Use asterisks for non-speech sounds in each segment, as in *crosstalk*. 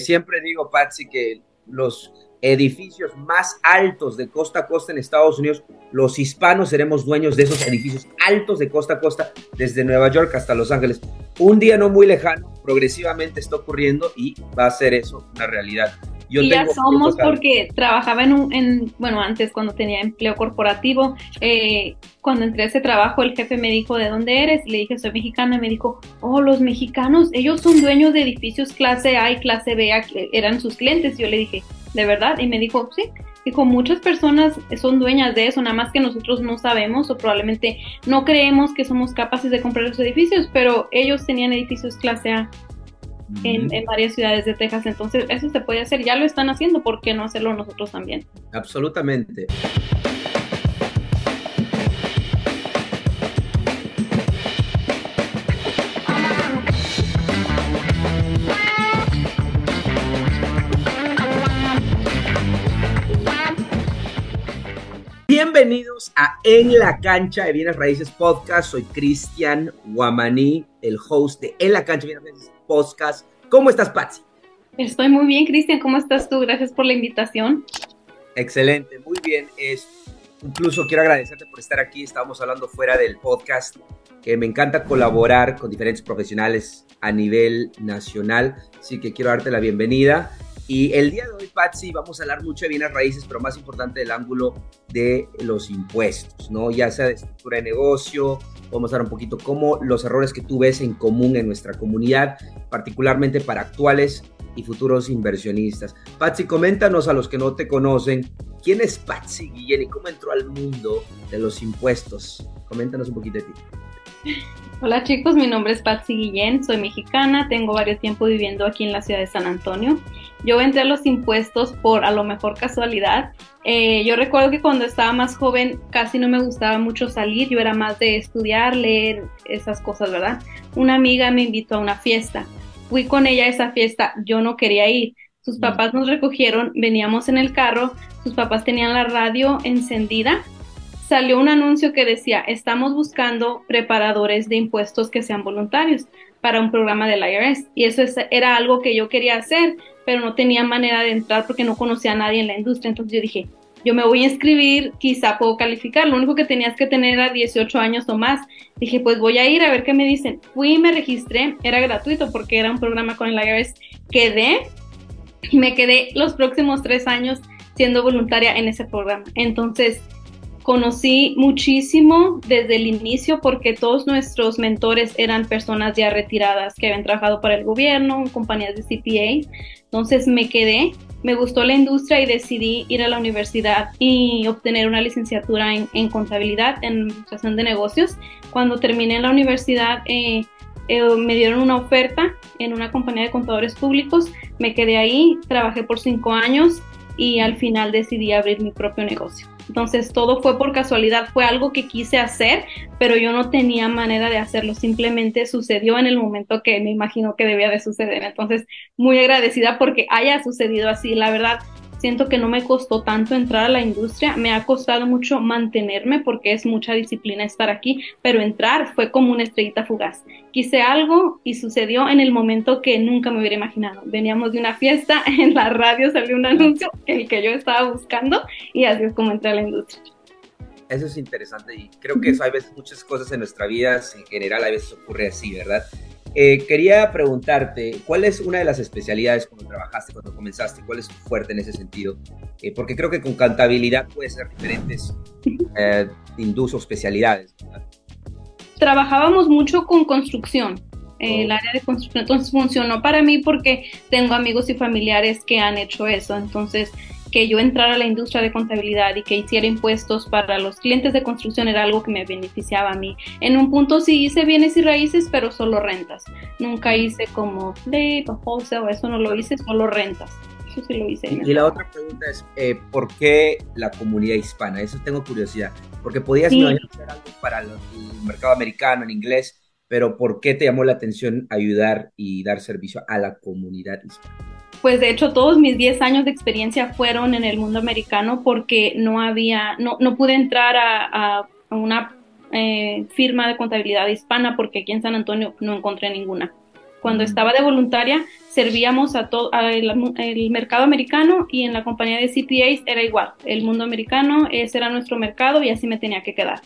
Siempre digo, Patsy, que los edificios más altos de costa a costa en Estados Unidos, los hispanos seremos dueños de esos edificios altos de costa a costa, desde Nueva York hasta Los Ángeles. Un día no muy lejano, progresivamente está ocurriendo y va a ser eso una realidad. Y ya somos porque trabajaba en un, en, bueno, antes cuando tenía empleo corporativo, eh, cuando entré a ese trabajo, el jefe me dijo, ¿de dónde eres? Y le dije, soy mexicana. Y me dijo, oh, los mexicanos, ellos son dueños de edificios clase A y clase B, eran sus clientes. Y yo le dije, ¿de verdad? Y me dijo, sí. Dijo, muchas personas son dueñas de eso, nada más que nosotros no sabemos o probablemente no creemos que somos capaces de comprar los edificios, pero ellos tenían edificios clase A en, en, varias ciudades de Texas. Entonces, eso se puede hacer, ya lo están haciendo, ¿por qué no hacerlo nosotros también? Absolutamente. Bienvenidos a En la Cancha de Bienes Raíces Podcast. Soy Cristian Guamaní, el host de En la Cancha de Bienes Raíces Podcast. ¿Cómo estás, Patsy? Estoy muy bien, Cristian. ¿Cómo estás tú? Gracias por la invitación. Excelente, muy bien. Es, incluso quiero agradecerte por estar aquí. Estábamos hablando fuera del podcast, que me encanta colaborar con diferentes profesionales a nivel nacional. Así que quiero darte la bienvenida. Y el día de hoy, Patsy, vamos a hablar mucho de bienes raíces, pero más importante del ángulo de los impuestos, ¿no? Ya sea de estructura de negocio, a hablar un poquito cómo los errores que tú ves en común en nuestra comunidad, particularmente para actuales y futuros inversionistas. Patsy, coméntanos a los que no te conocen, ¿quién es Patsy Guillén y cómo entró al mundo de los impuestos? Coméntanos un poquito de ti. Hola chicos, mi nombre es Patsy Guillén, soy mexicana, tengo varios tiempo viviendo aquí en la ciudad de San Antonio. Yo entré a los impuestos por a lo mejor casualidad. Eh, yo recuerdo que cuando estaba más joven casi no me gustaba mucho salir, yo era más de estudiar, leer, esas cosas, ¿verdad? Una amiga me invitó a una fiesta. Fui con ella a esa fiesta, yo no quería ir. Sus mm. papás nos recogieron, veníamos en el carro, sus papás tenían la radio encendida salió un anuncio que decía, estamos buscando preparadores de impuestos que sean voluntarios para un programa del IRS. Y eso era algo que yo quería hacer, pero no tenía manera de entrar porque no conocía a nadie en la industria. Entonces yo dije, yo me voy a inscribir, quizá puedo calificar. Lo único que tenías que tener era 18 años o más. Dije, pues voy a ir a ver qué me dicen. Fui y me registré, era gratuito porque era un programa con el IRS. Quedé y me quedé los próximos tres años siendo voluntaria en ese programa. Entonces, conocí muchísimo desde el inicio porque todos nuestros mentores eran personas ya retiradas que habían trabajado para el gobierno, compañías de CPA. Entonces me quedé, me gustó la industria y decidí ir a la universidad y obtener una licenciatura en, contabilidad, en administración de negocios. Cuando terminé en la universidad, eh, eh, me dieron una oferta en una compañía de contadores públicos, me quedé ahí, trabajé por cinco años y al final decidí abrir mi propio negocio. Entonces todo fue por casualidad, fue algo que quise hacer, pero yo no tenía manera de hacerlo, simplemente sucedió en el momento que me imagino que debía de suceder. Entonces, muy agradecida porque haya sucedido así, la verdad siento que no me costó tanto entrar a la industria, me ha costado mucho mantenerme porque es mucha disciplina estar aquí, pero entrar fue como una estrellita fugaz. Quise algo y sucedió en el momento que nunca me hubiera imaginado. Veníamos de una fiesta, *laughs* en la radio salió un anuncio, el que yo estaba buscando y así es como entré a la industria. Eso es interesante y creo que eso hay veces muchas cosas en nuestra vida, en general a veces ocurre así, ¿verdad? Eh, quería preguntarte, ¿cuál es una de las especialidades cuando trabajaste, cuando comenzaste? ¿Cuál es tu fuerte en ese sentido? Eh, porque creo que con contabilidad puede ser diferentes eh, industria o especialidades. Trabajábamos mucho con construcción, el oh. área de construcción. Entonces funcionó para mí porque tengo amigos y familiares que han hecho eso. Entonces que yo entrara a la industria de contabilidad y que hiciera impuestos para los clientes de construcción era algo que me beneficiaba a mí. En un punto sí hice bienes y raíces, pero solo rentas. Nunca hice como flip o wholesale, eso no lo hice, solo rentas. Eso sí lo hice. Y, la otra pregunta es, eh, ¿por qué la comunidad hispana? Eso tengo curiosidad. Porque podías hacer algo para el mercado americano en inglés, pero ¿por qué te llamó la atención ayudar y dar servicio a la comunidad hispana? Pues de hecho todos mis 10 años de experiencia fueron en el mundo americano porque no había, no, no pude entrar a, una eh, firma de contabilidad hispana porque aquí en San Antonio no encontré ninguna. Cuando estaba de voluntaria, servíamos a todo el mercado americano y en la compañía de CPAs era igual. El mundo americano, ese era nuestro mercado y así me tenía que quedar.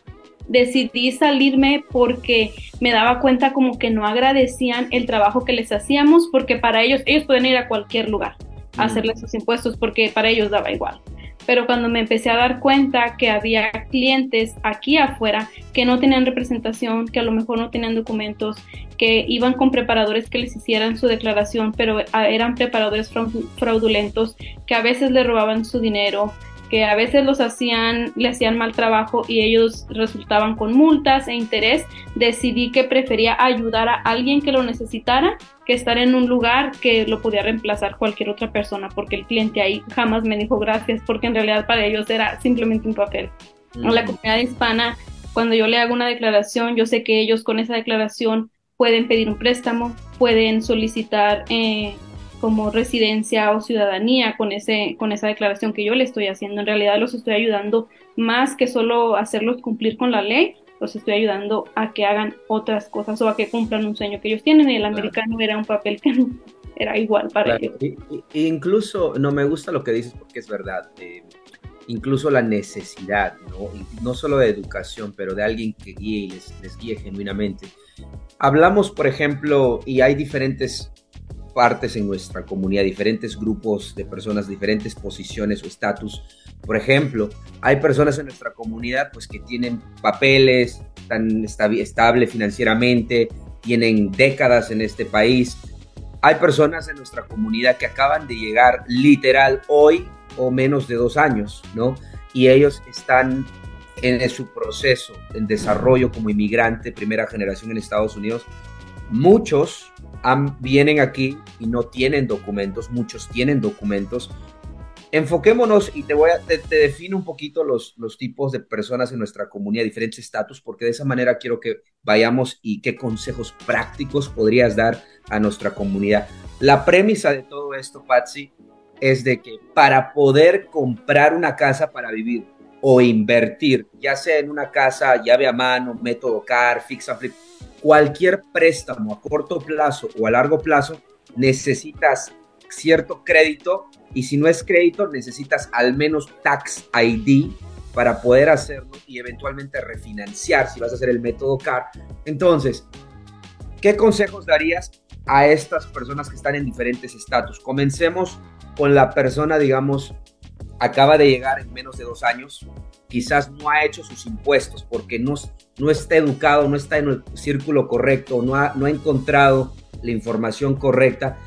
Decidí salirme porque me daba cuenta como que no agradecían el trabajo que les hacíamos porque para ellos, ellos pueden ir a cualquier lugar a hacerles sus impuestos porque para ellos daba igual. Pero cuando me empecé a dar cuenta que había clientes aquí afuera que no tenían representación, que a lo mejor no tenían documentos, que iban con preparadores que les hicieran su declaración, pero ah, eran preparadores fraudulentos, que a veces le robaban su dinero, que a veces los hacían, le hacían mal trabajo y ellos resultaban con multas e interés, decidí que prefería ayudar a alguien que lo necesitara que estar en un lugar que lo podía reemplazar cualquier otra persona, porque el cliente ahí jamás me dijo gracias, porque en realidad para ellos era simplemente un papel. A la comunidad hispana, cuando yo le hago una declaración, yo sé que ellos con esa declaración pueden pedir un préstamo, pueden solicitar eh, como residencia o ciudadanía con, ese, con esa declaración que yo le estoy haciendo. En realidad los estoy ayudando más que solo hacerlos cumplir con la ley, los estoy ayudando a que hagan otras cosas o a que cumplan un sueño que ellos tienen. Y el americano era un papel que era igual para ellos. incluso, no me gusta lo que dices porque es verdad. Eh, incluso la necesidad, ¿no? no solo de educación, pero de alguien que guíe y les, les guíe genuinamente. Hablamos, por ejemplo, y hay diferentes partes en nuestra comunidad, diferentes grupos de personas, diferentes posiciones o estatus. Por ejemplo, hay personas en nuestra comunidad pues que tienen papeles tan estable financieramente, tienen décadas en este país. Hay personas en nuestra comunidad que acaban de llegar literal hoy o menos de dos años, ¿no? Y ellos están en su proceso, en desarrollo como inmigrante, primera generación en Estados Unidos. Muchos vienen aquí y no tienen documentos, muchos tienen documentos. Enfoquémonos y te voy a, te, defino un poquito los, los tipos de personas en nuestra comunidad, diferentes estatus, porque de esa manera quiero que vayamos y qué consejos prácticos podrías dar a nuestra comunidad. La premisa de todo esto, Patsy, es de que para poder comprar una casa para vivir o invertir, ya sea en una casa llave a mano, método CAR, fix and flip, cualquier préstamo a corto plazo o a largo plazo, necesitas cierto crédito y si no es crédito, necesitas al menos tax ID para poder hacerlo y eventualmente refinanciar si vas a hacer el método CAR. Entonces, ¿qué consejos darías a estas personas que están en diferentes estatus? Comencemos con la persona, digamos, acaba de llegar en menos de dos años, quizás no ha hecho sus impuestos porque no, no está educado, no está en el círculo correcto, no ha, no ha encontrado la información correcta.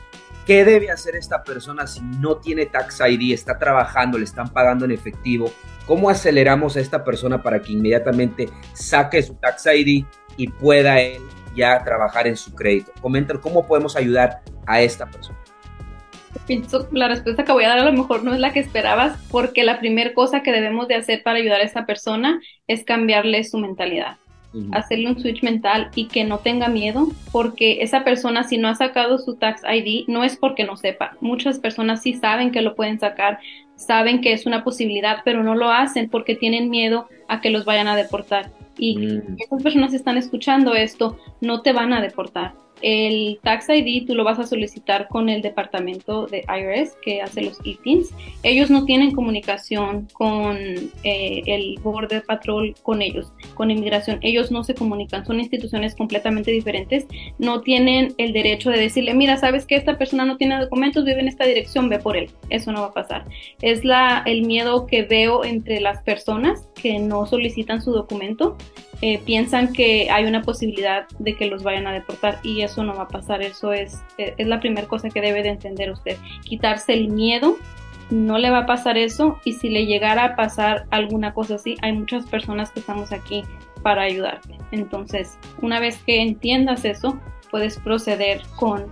¿Qué debe hacer esta persona si no tiene Tax ID, está trabajando, le están pagando en efectivo? ¿Cómo aceleramos a esta persona para que inmediatamente saque su Tax ID y pueda él ya trabajar en su crédito? Comenta cómo podemos ayudar a esta persona la respuesta que voy a dar a lo mejor no es la que esperabas, porque la primera cosa que debemos de hacer para ayudar a esa persona es cambiarle su mentalidad, hacerle un switch mental y que no tenga miedo, porque esa persona si no ha sacado su tax ID no es porque no sepa. Muchas personas sí saben que lo pueden sacar, saben que es una posibilidad, pero no lo hacen porque tienen miedo a que los vayan a deportar. Y mm. esas personas están escuchando esto, no te van a deportar el Tax ID tú lo vas a solicitar con el departamento de IRS que hace los ITINs. Ellos no tienen comunicación con eh, el Border Patrol, con ellos, con inmigración. Ellos no se comunican, son instituciones completamente diferentes. No tienen el derecho de decirle, mira, sabes que esta persona no tiene documentos, vive en esta dirección, ve por él. Eso no va a pasar. Es el miedo que veo entre las personas que no solicitan su documento eh, piensan que hay una posibilidad de que los vayan a deportar y eso no va a pasar. Eso es, eh, es la primera cosa que debe de entender usted. Quitarse el miedo, no le va a pasar eso y si le llegara a pasar alguna cosa así, hay muchas personas que estamos aquí para ayudarte. Entonces, una vez que entiendas eso, puedes proceder con,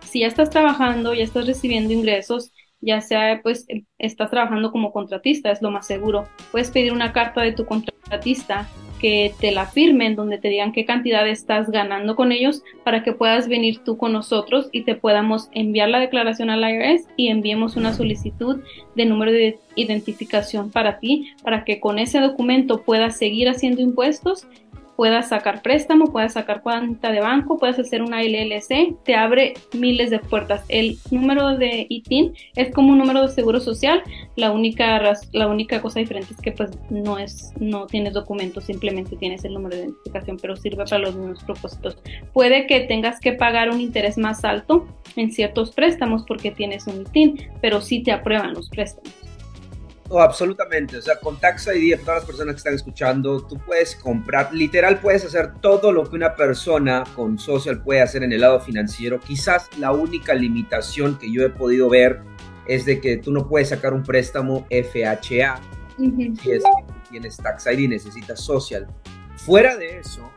si ya estás trabajando, ya estás recibiendo ingresos, ya sea pues estás trabajando como contratista, es lo más seguro. Puedes pedir una carta de tu contratista que te la firmen, donde te digan qué cantidad estás ganando con ellos para que puedas venir tú con nosotros y te podamos enviar la declaración al IRS y enviemos una solicitud de número de identificación para ti, para que con ese documento puedas seguir haciendo impuestos puedas sacar préstamo, puedas sacar cuenta de banco, puedes hacer una LLC, te abre miles de puertas. El número de ITIN es como un número de seguro social, la única, la única cosa diferente es que pues no es, no tienes documentos, simplemente tienes el número de identificación, pero sirve para los mismos propósitos. Puede que tengas que pagar un interés más alto en ciertos préstamos porque tienes un ITIN, pero sí te aprueban los préstamos. Oh, absolutamente. O sea, con Tax ID, todas las personas que están escuchando, tú puedes comprar, literal puedes hacer todo lo que una persona con social puede hacer en el lado financiero. Quizás la única limitación que yo he podido ver es de que tú no puedes sacar un préstamo FHA si es que tienes Tax ID y necesitas social. Fuera de eso,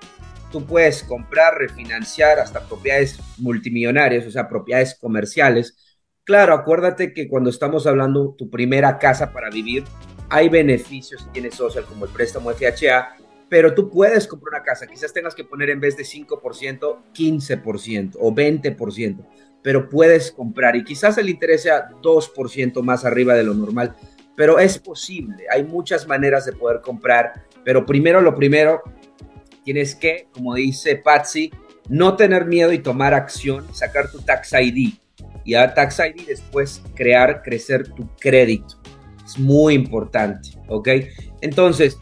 tú puedes comprar, refinanciar hasta propiedades multimillonarias, o sea, propiedades comerciales Claro, acuérdate que cuando estamos hablando tu primera casa para vivir, hay beneficios si tienes social como el préstamo FHA, pero tú puedes comprar una casa, quizás tengas que poner en vez de 5%, 15% o 20%, pero puedes comprar. Y quizás el interés sea 2% más arriba de lo normal, pero es posible, hay muchas maneras de poder comprar, pero primero lo primero, tienes que, como dice Patsy, no tener miedo y tomar acción, sacar tu tax ID y a Tax ID después crear, crecer tu crédito. Es muy importante, ¿ok? Entonces,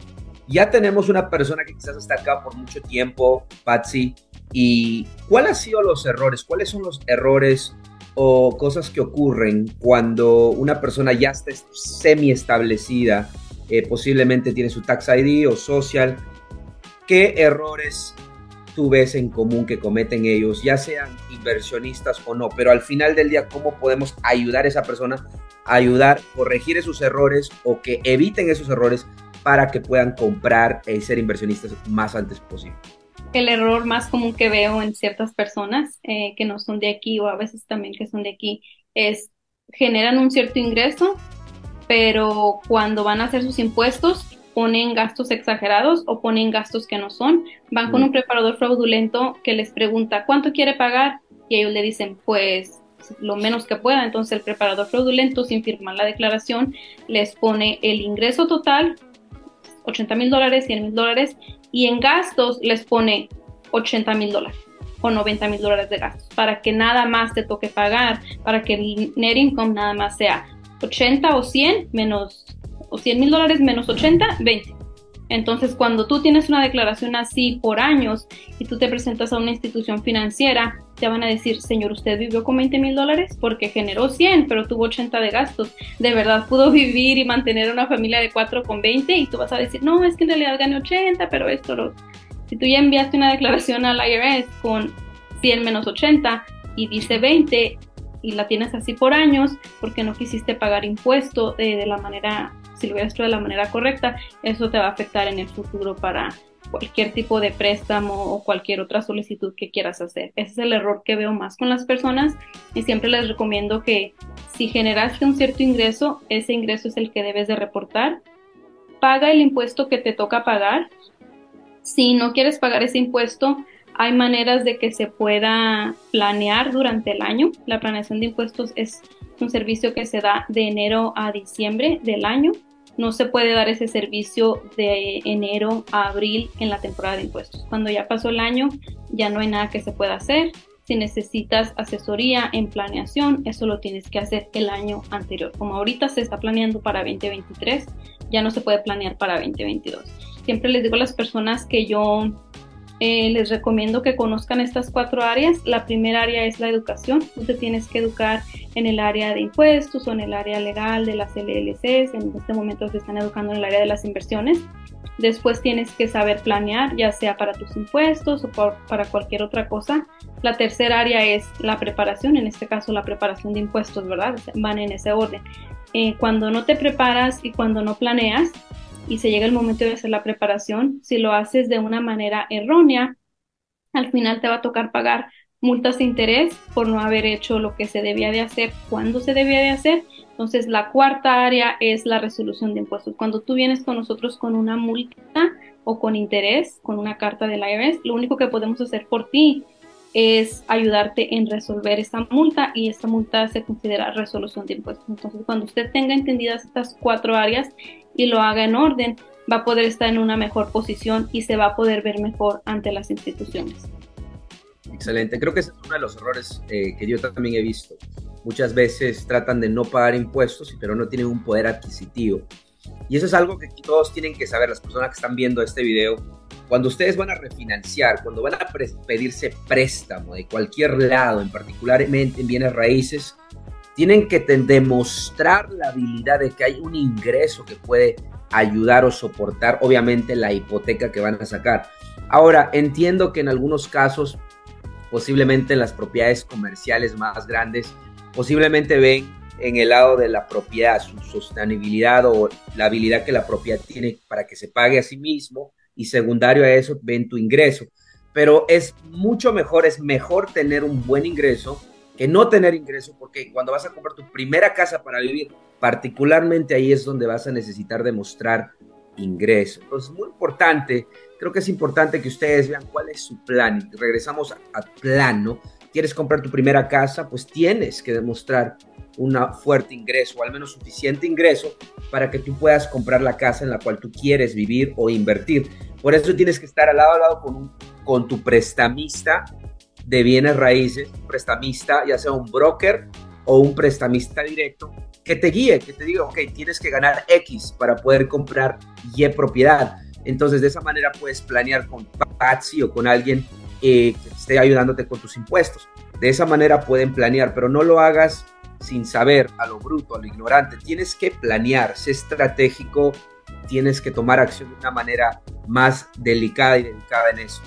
ya tenemos una persona que quizás está acá por mucho tiempo, Patsy, y ¿cuál han sido los errores? ¿Cuáles son los errores o cosas que ocurren cuando una persona ya está semi establecida, eh, posiblemente tiene su Tax ID o social? ¿Qué errores tú ves en común que cometen ellos, ya sean inversionistas o no, pero al final del día, ¿cómo podemos ayudar a esa persona a ayudar, corregir esos errores o que eviten esos errores para que puedan comprar y ser inversionistas más antes posible? El error más común que veo en ciertas personas eh, que no son de aquí o a veces también que son de aquí es generan un cierto ingreso, pero cuando van a hacer sus impuestos ponen gastos exagerados o ponen gastos que no son. Van con un preparador fraudulento que les pregunta cuánto quiere pagar y ellos le dicen pues lo menos que pueda. Entonces el preparador fraudulento sin firmar la declaración les pone el ingreso total, 80 mil dólares, 100 mil dólares y en gastos les pone 80 mil dólares o 90 mil dólares de gastos para que nada más te toque pagar, para que el net income nada más sea 80 o 100 menos o 100 mil dólares menos 80, 20. Entonces, cuando tú tienes una declaración así por años y tú te presentas a una institución financiera, te van a decir, señor, usted vivió con 20 mil dólares porque generó 100, pero tuvo 80 de gastos. De verdad pudo *laughs* vivir y mantener una familia de 4 con 20 y tú vas a decir, no, es que en realidad gané 80, pero esto lo... Si tú ya enviaste una declaración al IRS con 100 menos 80 y dice 20 y la tienes así por años porque no quisiste pagar impuesto de, de la manera si lo hubieras hecho de la manera correcta, eso te va a afectar en el futuro para cualquier tipo de préstamo o cualquier otra solicitud que quieras hacer. Ese es el error que veo más con las personas y siempre les recomiendo que si generaste un cierto ingreso, ese ingreso es el que debes de reportar. Paga el impuesto que te toca pagar. Si no quieres pagar ese impuesto, hay maneras de que se pueda planear durante el año. La planeación de impuestos es un servicio que se da de enero a diciembre del año no se puede dar ese servicio de enero a abril en la temporada de impuestos. Cuando ya pasó el año, ya no hay nada que se pueda hacer. Si necesitas asesoría en planeación, eso lo tienes que hacer el año anterior. Como ahorita se está planeando para 2023, ya no se puede planear para 2022. Siempre les digo a las personas que yo eh, les recomiendo que conozcan estas cuatro áreas. La primera área es la educación. Tú te tienes que educar en el área de impuestos o en el área legal de las LLCs. En este momento se están educando en el área de las inversiones. Después tienes que saber planear, ya sea para tus impuestos o para cualquier otra cosa. La tercera área es la preparación, en este caso la preparación de impuestos, ¿verdad? Van en ese orden. Eh, cuando no te preparas y cuando no planeas, y se llega el momento de hacer la preparación, si lo haces de una manera errónea, al final te va a tocar pagar multas de interés por no haber hecho lo que se debía de hacer cuando se debía de hacer. Entonces, la cuarta área es la resolución de impuestos. Cuando tú vienes con nosotros con una multa o con interés, con una carta del IRS, lo único que podemos hacer por ti es ayudarte en resolver esa multa y esta multa se considera resolución de impuestos. Entonces, cuando usted tenga entendidas estas cuatro áreas y lo haga en orden, va a poder estar en una mejor posición y se va a poder ver mejor ante las instituciones. Excelente, creo que ese es uno de los errores eh, que yo también he visto. Muchas veces tratan de no pagar impuestos, pero no tienen un poder adquisitivo. Y eso es algo que todos tienen que saber, las personas que están viendo este video. Cuando ustedes van a refinanciar, cuando van a pedirse préstamo de cualquier lado, en particularmente en bienes raíces, tienen que demostrar la habilidad de que hay un ingreso que puede ayudar o soportar, obviamente, la hipoteca que van a sacar. Ahora, entiendo que en algunos casos, posiblemente en las propiedades comerciales más grandes, posiblemente ven en el lado de la propiedad su sostenibilidad o la habilidad que la propiedad tiene para que se pague a sí mismo y secundario a eso ven tu ingreso. Pero es mucho mejor, es mejor tener un buen ingreso que no tener ingreso, porque cuando vas a comprar tu primera casa para vivir, particularmente ahí es donde vas a necesitar demostrar ingreso. Entonces, muy importante, creo que es importante que ustedes vean cuál es su plan. Regresamos a plano. ¿Quieres comprar tu primera casa? Pues tienes que demostrar un fuerte ingreso, o al menos suficiente ingreso, para que tú puedas comprar la casa en la cual tú quieres vivir o invertir. Por eso tienes que estar al lado a lado con, con tu prestamista de bienes raíces, un prestamista, ya sea un broker o un prestamista directo, que te guíe, que te diga, ok, tienes que ganar X para poder comprar Y propiedad. Entonces, de esa manera puedes planear con Patsy o con alguien eh, que esté ayudándote con tus impuestos. De esa manera pueden planear, pero no lo hagas sin saber, a lo bruto, a lo ignorante. Tienes que planear, ser estratégico, tienes que tomar acción de una manera más delicada y dedicada en eso.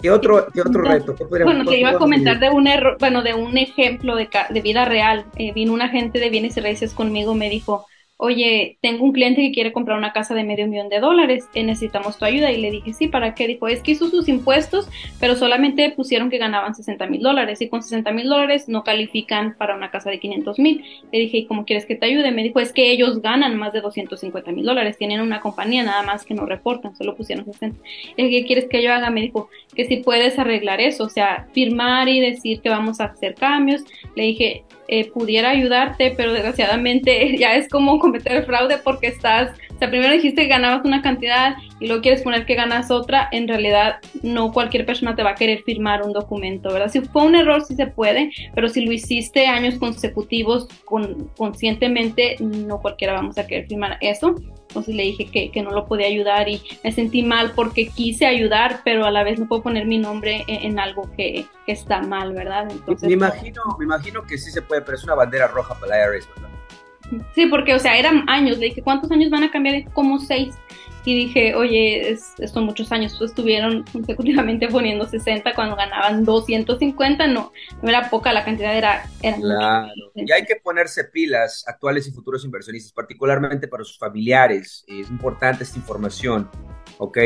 ¿Qué otro, qué otro reto? bueno, te iba a comentar de un error, bueno, de un ejemplo de, de vida real. Eh, vino un agente de bienes y raíces conmigo, me dijo, oye, tengo un cliente que quiere comprar una casa de medio millón de dólares, eh, necesitamos tu ayuda. Y le dije, sí, ¿para qué? Dijo, es que hizo sus impuestos, pero solamente pusieron que ganaban 60 mil dólares y con 60 mil dólares no califican para una casa de 500 mil. Le dije, ¿y cómo quieres que te ayude? Me dijo, es que ellos ganan más de 250 mil dólares, tienen una compañía nada más que no reportan, solo pusieron 60. Le dije, ¿qué quieres que yo haga? Me dijo, que si puedes arreglar eso, o sea, firmar y decir que vamos a hacer cambios. Le dije, eh, pudiera ayudarte, pero desgraciadamente *laughs* ya es como cometer fraude porque estás, sea, primero dijiste que ganabas una cantidad y luego quieres poner que ganas otra, en realidad no cualquier persona te va a querer firmar un documento, ¿verdad? Si fue un error sí se puede, pero si lo hiciste años consecutivos con, conscientemente, no cualquiera vamos a querer firmar eso. Entonces le dije que, que, no lo podía ayudar y me sentí mal porque quise ayudar, pero a la vez no puedo poner mi nombre en, algo que, que, está mal, ¿verdad? Entonces, me, imagino, me imagino que sí se puede, pero es una bandera roja para la IRS, ¿verdad? Sí, porque, o sea, eran años. Le dije, ¿cuántos años van a cambiar? Como seis y dije, oye, es, son muchos años, pues estuvieron consecutivamente poniendo 60 cuando ganaban 250, no, no era poca, la cantidad era... era claro, y hay que ponerse pilas, actuales y futuros inversionistas, particularmente para sus familiares, es importante esta información, ¿ok?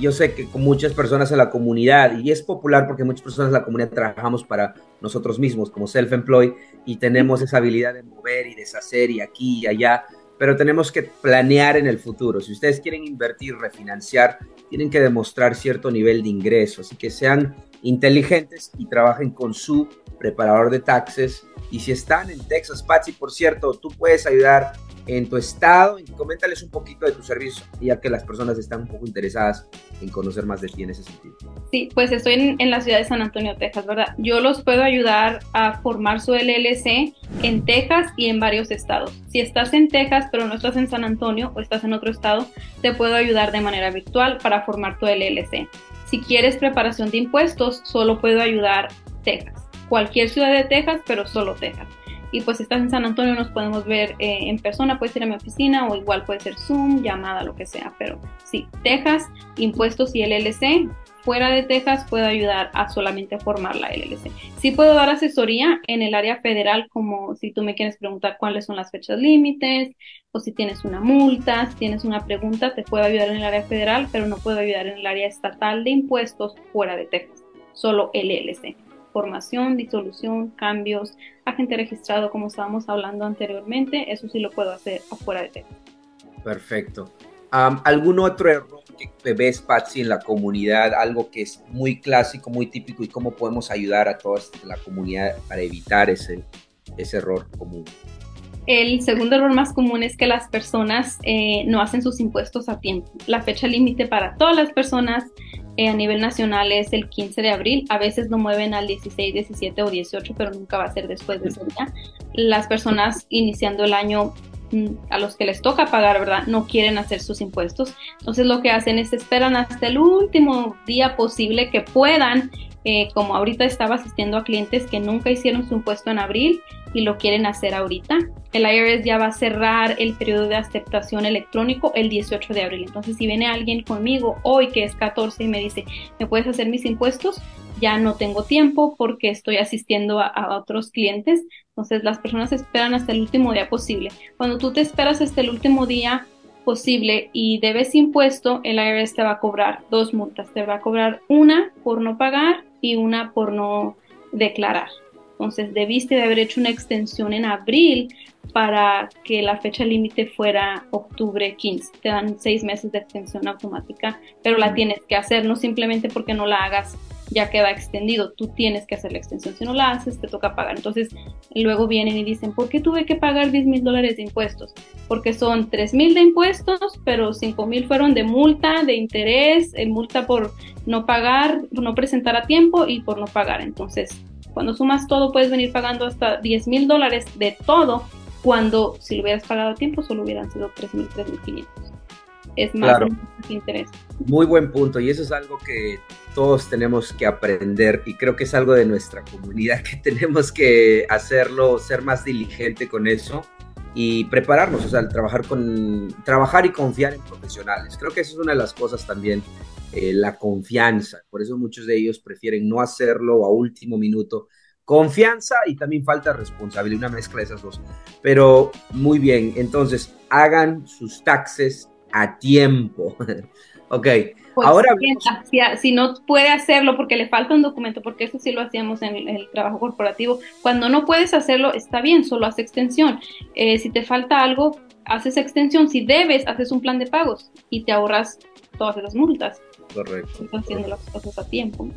Yo sé que con muchas personas en la comunidad, y es popular porque muchas personas en la comunidad trabajamos para nosotros mismos como self-employed y tenemos esa habilidad de mover y deshacer y aquí y allá, pero tenemos que planear en el futuro. Si ustedes quieren invertir, refinanciar, tienen que demostrar cierto nivel de ingreso. Así que sean inteligentes y trabajen con su preparador de taxes. Y si están en Texas, Patsy, por cierto, tú puedes ayudar en tu estado coméntales un poquito de tu servicio, ya que las personas están un poco interesadas en conocer más de ti en ese sentido. Sí, pues estoy en, en, la ciudad de San Antonio, Texas, ¿verdad? Yo los puedo ayudar a formar su LLC en Texas y en varios estados. Si estás en Texas pero no estás en San Antonio o estás en otro estado, te puedo ayudar de manera virtual para formar tu LLC. Si quieres preparación de impuestos, solo puedo ayudar Texas. Cualquier ciudad de Texas, pero solo Texas y pues si estás en San Antonio nos podemos ver eh, en persona, puedes ir a mi oficina o igual puede ser Zoom, llamada, lo que sea, pero sí, Texas, impuestos y LLC, fuera de Texas puedo ayudar a solamente formar la LLC. Sí puedo dar asesoría en el área federal, como si tú me quieres preguntar cuáles son las fechas límites, o si tienes una multa, si tienes una pregunta, te puedo ayudar en el área federal, pero no puedo ayudar en el área estatal de impuestos fuera de Texas, solo LLC formación, disolución, cambios, agente registrado, como estábamos hablando anteriormente, eso sí lo puedo hacer afuera de Texas. Perfecto. ¿Algún otro error que ves, Patsy, en la comunidad? Algo que es muy clásico, muy típico y cómo podemos ayudar a toda la comunidad para evitar ese, ese error común. El segundo error más común es que las personas eh, no hacen sus impuestos a tiempo. La fecha límite para todas las personas eh, a nivel nacional es el 15 de abril. A veces lo mueven al 16, 17 o 18, pero nunca va a ser después de ese día. Las personas iniciando el año mm, a los que les toca pagar, ¿verdad? No quieren hacer sus impuestos. Entonces lo que hacen es esperan hasta el último día posible que puedan eh, como ahorita estaba asistiendo a clientes que nunca hicieron su impuesto en abril y lo quieren hacer ahorita. El IRS ya va a cerrar el periodo de aceptación electrónico el 18 de abril. Entonces, si viene alguien conmigo hoy que es 14 y me dice, ¿me puedes hacer mis impuestos? Ya no tengo tiempo porque estoy asistiendo a, a otros clientes. Entonces, las personas esperan hasta el último día posible. Cuando tú te esperas hasta el último día, posible y debes impuesto, el IRS te va a cobrar dos multas. Te va a cobrar una por no pagar y una por no declarar. Entonces debiste de haber hecho una extensión en abril para que la fecha límite fuera octubre 15. Te dan seis meses de extensión automática, pero la tienes que hacer, no simplemente porque no la hagas ya queda extendido. Tú tienes que hacer la extensión. Si no la haces, te toca pagar. Entonces, luego vienen y dicen, ¿por qué tuve que pagar 10 mil dólares de impuestos? Porque son 3 mil de impuestos, pero 5 mil fueron de multa, de interés, el multa por no pagar, por no presentar a tiempo y por no pagar. Entonces, cuando sumas todo, puedes venir pagando hasta 10 mil dólares de todo, cuando si lo hubieras pagado a tiempo, solo hubieran sido 3 mil, 3 mil 500 es más interés. Muy buen punto y eso es algo que todos tenemos que aprender y creo que es algo de nuestra comunidad que *laughs* tenemos que hacerlo, ser más diligente con eso y prepararnos, o sea, trabajar con trabajar y confiar en profesionales. Creo que eso es una de las cosas también eh, la confianza. Por eso muchos de ellos prefieren no hacerlo a último minuto. Confianza y también falta responsabilidad, una mezcla de esas dos. Pero muy bien, entonces hagan sus taxes a tiempo. *laughs* ok, pues ahora... Si, si, no puede hacerlo porque le falta un documento, porque eso sí lo hacíamos en el, trabajo corporativo, cuando no puedes hacerlo, está bien, solo haz extensión. Eh, si te falta algo, haces extensión. Si debes, haces un plan de pagos y te ahorras todas las multas. Correcto. Estás haciendo las cosas a tiempo.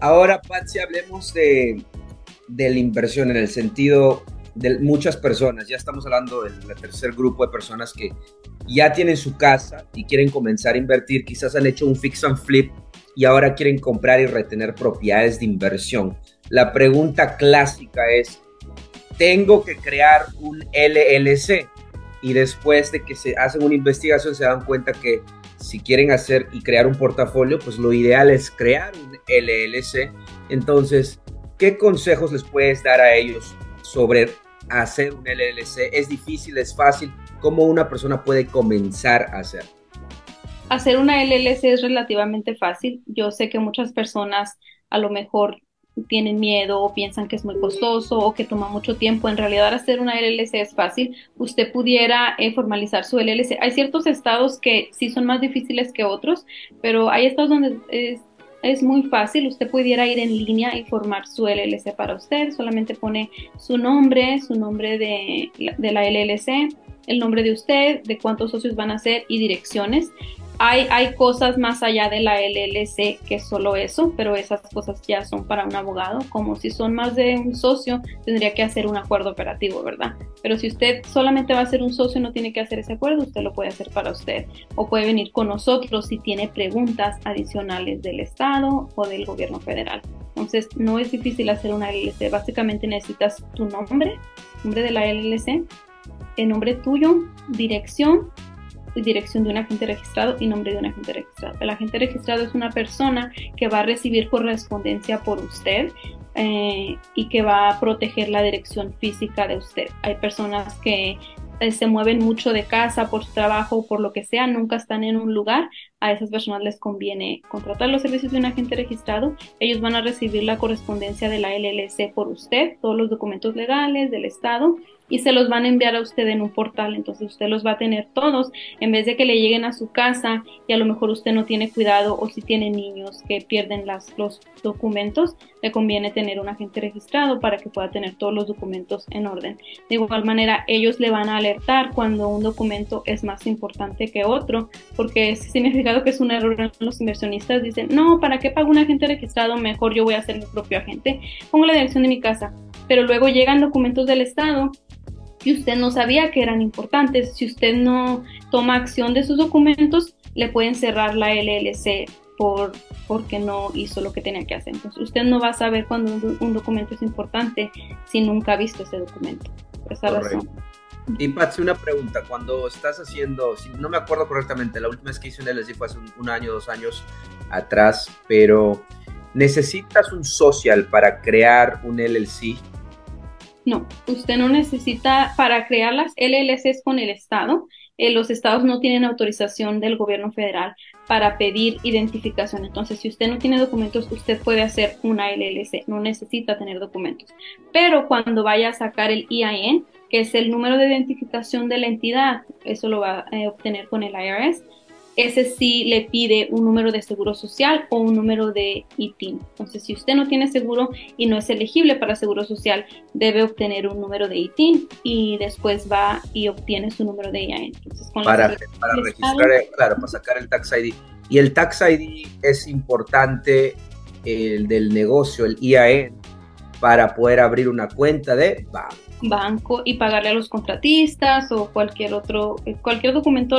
Ahora, Patsy, hablemos de, de la inversión en el sentido de muchas personas. Ya estamos hablando del tercer grupo de personas que ya tienen su casa y quieren comenzar a invertir, quizás han hecho un fix and flip y ahora quieren comprar y retener propiedades de inversión. La pregunta clásica es, ¿tengo que crear un LLC? Y después de que se hacen una investigación se dan cuenta que si quieren hacer y crear un portafolio, pues lo ideal es crear un LLC. Entonces, ¿qué consejos les puedes dar a ellos sobre hacer un LLC? ¿Es difícil? ¿Es fácil? ¿Cómo una persona puede comenzar a hacer? Hacer una LLC es relativamente fácil. Yo sé que muchas personas a lo mejor tienen miedo o piensan que es muy costoso o que toma mucho tiempo. En realidad hacer una LLC es fácil. Usted pudiera eh, formalizar su LLC. Hay ciertos estados que sí son más difíciles que otros, pero hay estados donde es, es muy fácil. Usted pudiera ir en línea y formar su LLC para usted. Solamente pone su nombre, su nombre de, de la LLC, el nombre de usted, de cuántos socios van a ser y direcciones. Hay, cosas más allá de la LLC que solo eso, pero esas cosas ya son para un abogado, como si son más de un socio, tendría que hacer un acuerdo operativo, ¿verdad? Pero si usted solamente va a ser un socio, no tiene que hacer ese acuerdo, usted lo puede hacer para usted. O puede venir con nosotros si tiene preguntas adicionales del Estado o del gobierno federal. Entonces, no es difícil hacer una LLC, básicamente necesitas tu nombre, nombre de la LLC, el nombre tuyo, dirección, dirección de un agente registrado y nombre de un agente registrado. El agente registrado es una persona que va a recibir correspondencia por usted eh, y que va a proteger la dirección física de usted. Hay personas que eh, se mueven mucho de casa por su trabajo o por lo que sea, nunca están en un lugar, a esas personas les conviene contratar los servicios de un agente registrado. Ellos van a recibir la correspondencia de la LLC por usted, todos los documentos legales del Estado y se los van a enviar a usted en un portal. Entonces usted los va a tener todos en vez de que le lleguen a su casa y a lo mejor usted no tiene cuidado o si tiene niños que pierden las, los documentos, le conviene tener un agente registrado para que pueda tener todos los documentos en orden. De igual manera, ellos le van a alertar cuando un documento es más importante que otro, porque es significado que es un error los inversionistas. Dicen, no, ¿para qué pago un agente registrado? Mejor yo voy a ser mi propio agente. Pongo la dirección de mi casa. Pero luego llegan documentos del Estado y usted no sabía que eran importantes. Si usted no toma acción de sus documentos, le pueden cerrar la LLC por, porque no hizo lo que tenía que hacer. Entonces, usted no va a saber cuando un, documento es importante si nunca ha visto ese documento. Por esa razón. Y Patsy, una pregunta, cuando estás haciendo, si no me acuerdo correctamente, la última vez que hice un LLC fue hace un, año, dos años atrás, pero ¿necesitas un social para crear un LLC? No, usted no necesita para crear las LLCs con el Estado. Eh, los estados no tienen autorización del gobierno federal para pedir identificación. Entonces, si usted no tiene documentos, usted puede hacer una LLC, no necesita tener documentos. Pero cuando vaya a sacar el EIN, que es el número de identificación de la entidad, eso lo va a eh, obtener con el IRS, ese sí le pide un número de seguro social o un número de ITIN. Entonces, si usted no tiene seguro y no es elegible para seguro social, debe obtener un número de ITIN y después va y obtiene su número de IAN. para, para registrar, claro, para sacar el Tax ID. Y el Tax ID es importante, el del negocio, el IAN, para poder abrir una cuenta de banco banco y pagarle a los contratistas o cualquier otro, eh, cualquier documento,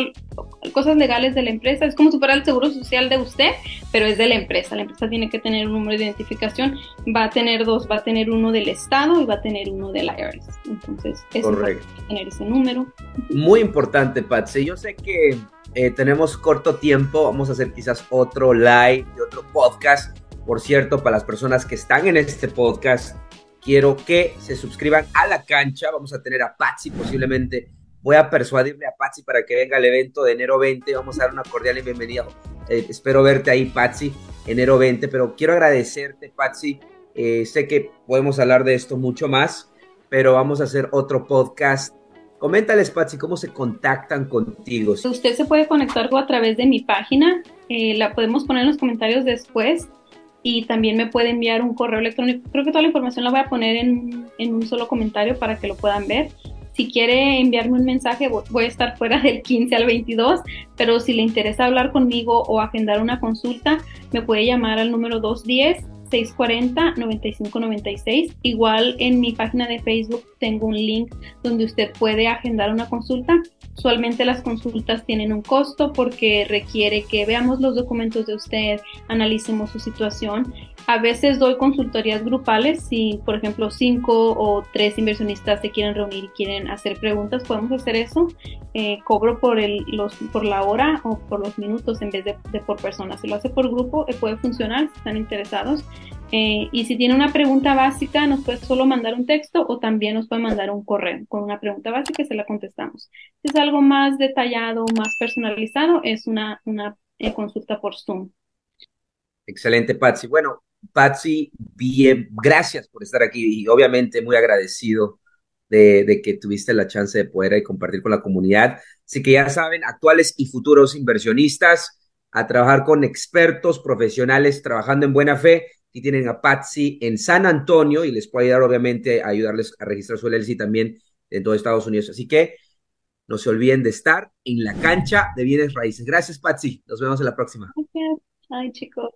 cosas legales de la empresa. Es como si fuera el seguro social de usted, pero es de la empresa. La empresa tiene que tener un número de identificación. Va a tener dos, va a tener uno del Estado y va a tener uno de la IRS. Entonces, es Correcto. tener ese número. Muy importante, Patsy. Yo sé que eh, tenemos corto tiempo. Vamos a hacer quizás otro live y otro podcast. Por cierto, para las personas que están en este podcast, quiero que se suscriban a la cancha. Vamos a tener a Patsy posiblemente. Voy a persuadirle a Patsy para que venga al evento de enero 20. Vamos a dar una cordial bienvenida. Eh, espero verte ahí, Patsy, enero 20. Pero quiero agradecerte, Patsy. Eh, sé que podemos hablar de esto mucho más, pero vamos a hacer otro podcast. Coméntales, Patsy, cómo se contactan contigo. Usted se puede conectar a través de mi página. Eh, la podemos poner en los comentarios después y también me puede enviar un correo electrónico. Creo que toda la información la voy a poner en, en, un solo comentario para que lo puedan ver. Si quiere enviarme un mensaje, voy a estar fuera del 15 al 22, pero si le interesa hablar conmigo o agendar una consulta, me puede llamar al número 210 640-9596. Igual en mi página de Facebook tengo un link donde usted puede agendar una consulta. Usualmente las consultas tienen un costo porque requiere que veamos los documentos de usted, analicemos su situación. A veces doy consultorías grupales si, por ejemplo, cinco o tres inversionistas se quieren reunir y quieren hacer preguntas, podemos hacer eso. Eh, cobro por, el, los, por la hora o por los minutos en vez de, por persona. Si lo hace por grupo, eh, puede funcionar si están interesados. Eh, y si tiene una pregunta básica, nos puede solo mandar un texto o también nos puede mandar un correo con una pregunta básica y se la contestamos. Si es algo más detallado, más personalizado, es una, una eh, consulta por Zoom. Excelente, Patsy. Bueno, Patsy, bien, gracias por estar aquí y obviamente muy agradecido de, que tuviste la chance de poder compartir con la comunidad. Así que ya saben, actuales y futuros inversionistas, a trabajar con expertos profesionales trabajando en buena fe Aquí tienen a Patsy en San Antonio y les puede ayudar, obviamente, a ayudarles a registrar su LLC también en todo Estados Unidos. Así que no se olviden de estar en la cancha de bienes raíces. Gracias, Patsy. Nos vemos en la próxima. Gracias. Ay, chicos.